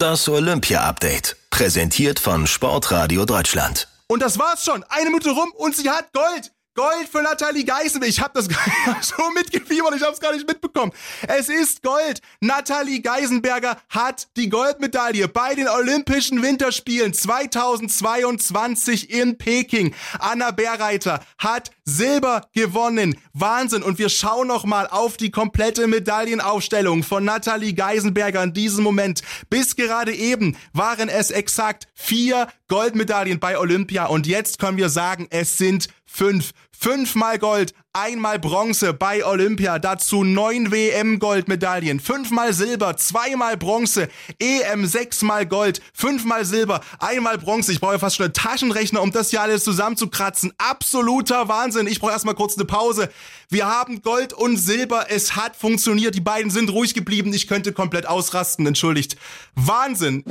Das Olympia-Update. Präsentiert von Sportradio Deutschland. Und das war's schon. Eine Minute rum und sie hat Gold. Gold für Nathalie Geisenberg. Ich habe das so mitgefiebert, ich habe es gar nicht mitbekommen. Es ist Gold. Nathalie Geisenberger hat die Goldmedaille bei den Olympischen Winterspielen 2022 in Peking. Anna Bärreiter hat Silber gewonnen. Wahnsinn. Und wir schauen noch mal auf die komplette Medaillenaufstellung von Nathalie Geisenberger in diesem Moment. Bis gerade eben waren es exakt vier Goldmedaillen bei Olympia und jetzt können wir sagen, es sind fünf. Fünfmal Gold, einmal Bronze bei Olympia, dazu neun WM-Goldmedaillen, fünfmal Silber, zweimal Bronze, EM sechsmal Gold, fünfmal Silber, einmal Bronze. Ich brauche fast schon einen Taschenrechner, um das hier alles zusammenzukratzen. Absoluter Wahnsinn. Ich brauche erstmal kurz eine Pause. Wir haben Gold und Silber. Es hat funktioniert. Die beiden sind ruhig geblieben. Ich könnte komplett ausrasten. Entschuldigt. Wahnsinn.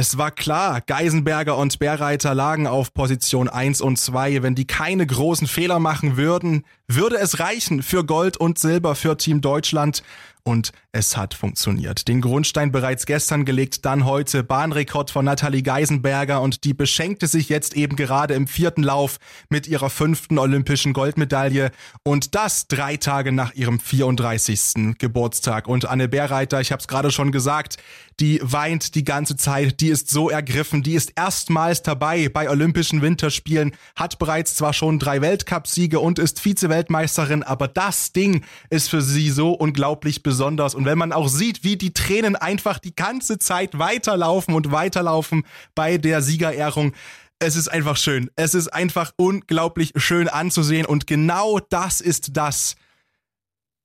Es war klar, Geisenberger und Bärreiter lagen auf Position 1 und 2. Wenn die keine großen Fehler machen würden, würde es reichen für Gold und Silber für Team Deutschland. Und es hat funktioniert. Den Grundstein bereits gestern gelegt, dann heute Bahnrekord von Nathalie Geisenberger und die beschenkte sich jetzt eben gerade im vierten Lauf mit ihrer fünften olympischen Goldmedaille und das drei Tage nach ihrem 34. Geburtstag. Und Anne Bärreiter, ich habe es gerade schon gesagt, die weint die ganze Zeit, die ist so ergriffen, die ist erstmals dabei bei Olympischen Winterspielen, hat bereits zwar schon drei Weltcupsiege und ist Vize-Weltmeisterin, aber das Ding ist für sie so unglaublich besonders und wenn man auch sieht, wie die Tränen einfach die ganze Zeit weiterlaufen und weiterlaufen bei der Siegerehrung, es ist einfach schön. Es ist einfach unglaublich schön anzusehen und genau das ist das,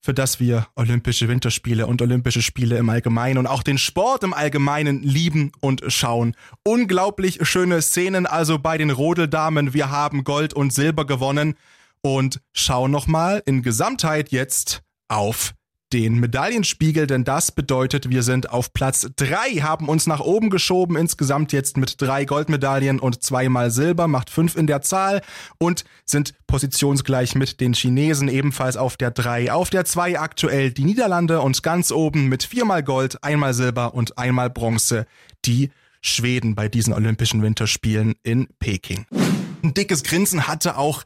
für das wir Olympische Winterspiele und Olympische Spiele im Allgemeinen und auch den Sport im Allgemeinen lieben und schauen. Unglaublich schöne Szenen also bei den Rodeldamen. Wir haben Gold und Silber gewonnen und schauen nochmal in Gesamtheit jetzt auf den Medaillenspiegel, denn das bedeutet, wir sind auf Platz drei, haben uns nach oben geschoben, insgesamt jetzt mit drei Goldmedaillen und zweimal Silber, macht fünf in der Zahl und sind positionsgleich mit den Chinesen ebenfalls auf der drei. Auf der zwei aktuell die Niederlande und ganz oben mit viermal Gold, einmal Silber und einmal Bronze die Schweden bei diesen Olympischen Winterspielen in Peking. Ein dickes Grinsen hatte auch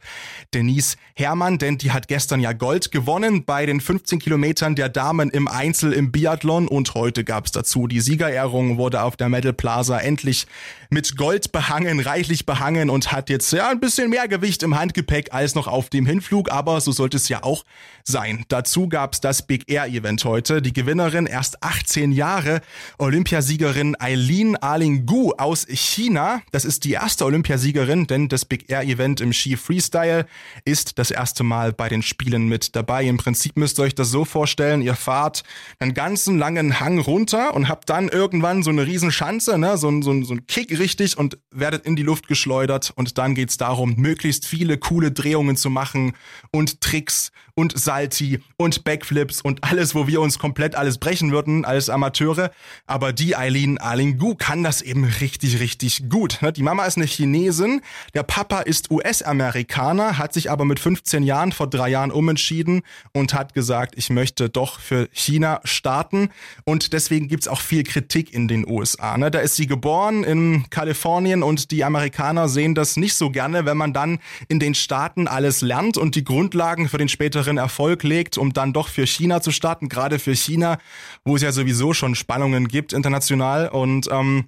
Denise Herrmann, denn die hat gestern ja Gold gewonnen bei den 15 Kilometern der Damen im Einzel im Biathlon und heute gab es dazu die Siegerehrung, wurde auf der Medal Plaza endlich mit Gold behangen, reichlich behangen und hat jetzt ja ein bisschen mehr Gewicht im Handgepäck als noch auf dem Hinflug, aber so sollte es ja auch sein. Dazu gab es das Big Air Event heute. Die Gewinnerin, erst 18 Jahre, Olympiasiegerin Eileen Arling Gu aus China. Das ist die erste Olympiasiegerin, denn das Big Air Event im Ski Freestyle ist das erste Mal bei den Spielen mit dabei. Im Prinzip müsst ihr euch das so vorstellen, ihr fahrt einen ganzen langen Hang runter und habt dann irgendwann so eine riesen Schanze, ne, so, so, so ein Kick richtig und werdet in die Luft geschleudert und dann geht's darum, möglichst viele coole Drehungen zu machen und Tricks und Salti und Backflips und alles, wo wir uns komplett alles brechen würden als Amateure. Aber die Eileen Alingu kann das eben richtig, richtig gut. Ne? Die Mama ist eine Chinesin, der Papa ist US-Amerikaner, hat sich aber mit 15 Jahren vor drei Jahren umentschieden und hat gesagt, ich möchte doch für China starten. Und deswegen gibt's auch viel Kritik in den USA. Ne? Da ist sie geboren in Kalifornien und die Amerikaner sehen das nicht so gerne, wenn man dann in den Staaten alles lernt und die Grundlagen für den späteren Erfolg legt, um dann doch für China zu starten. Gerade für China, wo es ja sowieso schon Spannungen gibt international und ähm,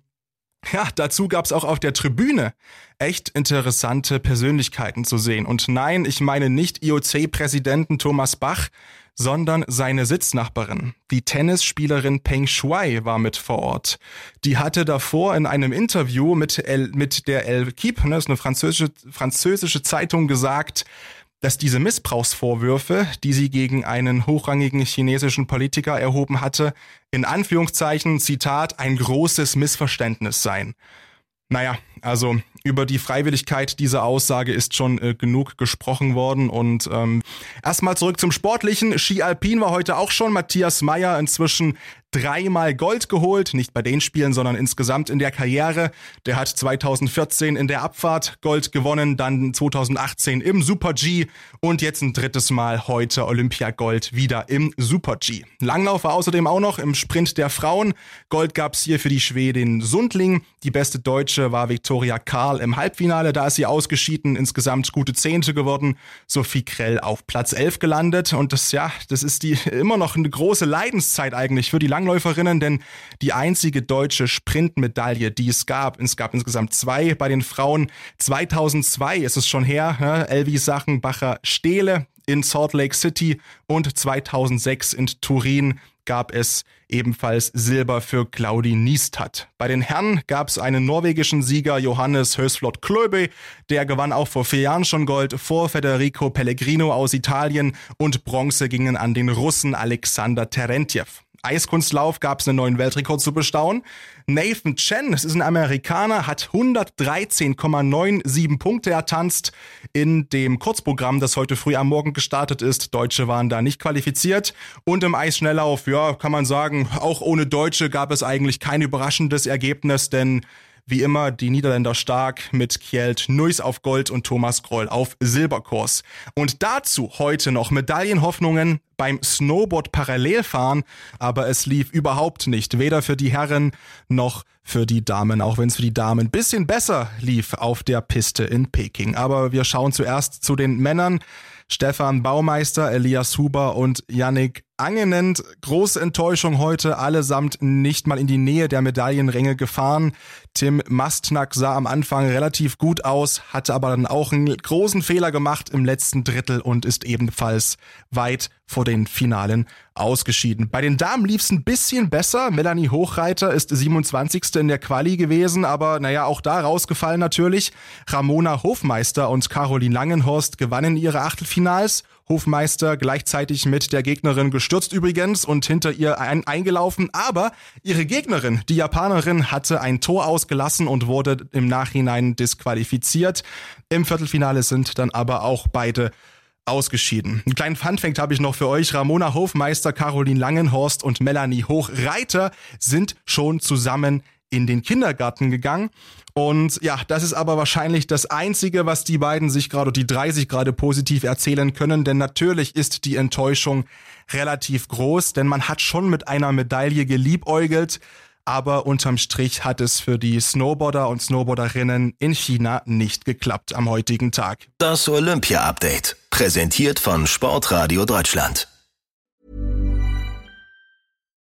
ja, dazu gab's auch auf der Tribüne echt interessante Persönlichkeiten zu sehen. Und nein, ich meine nicht IOC-Präsidenten Thomas Bach, sondern seine Sitznachbarin. Die Tennisspielerin Peng Shuai war mit vor Ort. Die hatte davor in einem Interview mit, El, mit der El Kip, ne, ist eine französische, französische Zeitung, gesagt, dass diese Missbrauchsvorwürfe, die sie gegen einen hochrangigen chinesischen Politiker erhoben hatte, in Anführungszeichen, Zitat, ein großes Missverständnis seien. Naja, also über die Freiwilligkeit dieser Aussage ist schon äh, genug gesprochen worden. Und ähm, erstmal zurück zum Sportlichen. Ski Alpin war heute auch schon. Matthias Meyer inzwischen dreimal Gold geholt, nicht bei den Spielen, sondern insgesamt in der Karriere. Der hat 2014 in der Abfahrt Gold gewonnen, dann 2018 im Super G und jetzt ein drittes Mal heute Olympiagold wieder im Super G. Langlauf war außerdem auch noch im Sprint der Frauen. Gold gab's hier für die Schwedin Sundling. Die beste Deutsche war Viktoria Karl im Halbfinale, da ist sie ausgeschieden, insgesamt gute Zehnte geworden. Sophie Krell auf Platz 11 gelandet und das ja, das ist die immer noch eine große Leidenszeit eigentlich für die Langlauf Langläuferinnen, denn die einzige deutsche Sprintmedaille, die es gab, es gab insgesamt zwei bei den Frauen. 2002 ist es schon her, ne? Elvi Sachenbacher Stehle in Salt Lake City und 2006 in Turin gab es ebenfalls Silber für Claudi Niestad. Bei den Herren gab es einen norwegischen Sieger, Johannes Hösflot Klöbe, der gewann auch vor vier Jahren schon Gold, vor Federico Pellegrino aus Italien und Bronze gingen an den Russen Alexander Terentjev. Eiskunstlauf gab es einen neuen Weltrekord zu bestaunen. Nathan Chen, das ist ein Amerikaner, hat 113,97 Punkte ertanzt in dem Kurzprogramm, das heute früh am Morgen gestartet ist. Deutsche waren da nicht qualifiziert. Und im Eisschnelllauf, ja, kann man sagen, auch ohne Deutsche gab es eigentlich kein überraschendes Ergebnis, denn wie immer die Niederländer stark mit Kjeld Nuis auf Gold und Thomas Groll auf Silberkurs. Und dazu heute noch Medaillenhoffnungen beim Snowboard Parallelfahren, aber es lief überhaupt nicht, weder für die Herren noch für die Damen, auch wenn es für die Damen bisschen besser lief auf der Piste in Peking. Aber wir schauen zuerst zu den Männern. Stefan Baumeister, Elias Huber und Yannick Angenent. Große Enttäuschung heute, allesamt nicht mal in die Nähe der Medaillenränge gefahren. Tim Mastnack sah am Anfang relativ gut aus, hatte aber dann auch einen großen Fehler gemacht im letzten Drittel und ist ebenfalls weit vor den Finalen ausgeschieden. Bei den Damen lief es ein bisschen besser. Melanie Hochreiter ist 27. in der Quali gewesen, aber naja, auch da rausgefallen natürlich. Ramona Hofmeister und Caroline Langenhorst gewannen ihre Achtelfinals. Hofmeister gleichzeitig mit der Gegnerin gestürzt übrigens und hinter ihr ein eingelaufen, aber ihre Gegnerin, die Japanerin, hatte ein Tor ausgelassen und wurde im Nachhinein disqualifiziert. Im Viertelfinale sind dann aber auch beide ausgeschieden. Einen kleinen Funfact habe ich noch für euch. Ramona Hofmeister, Caroline Langenhorst und Melanie Hochreiter sind schon zusammen in den Kindergarten gegangen. Und ja, das ist aber wahrscheinlich das Einzige, was die beiden sich gerade, die drei sich gerade positiv erzählen können, denn natürlich ist die Enttäuschung relativ groß, denn man hat schon mit einer Medaille geliebäugelt, aber unterm Strich hat es für die Snowboarder und Snowboarderinnen in China nicht geklappt am heutigen Tag. Das Olympia-Update, präsentiert von Sportradio Deutschland.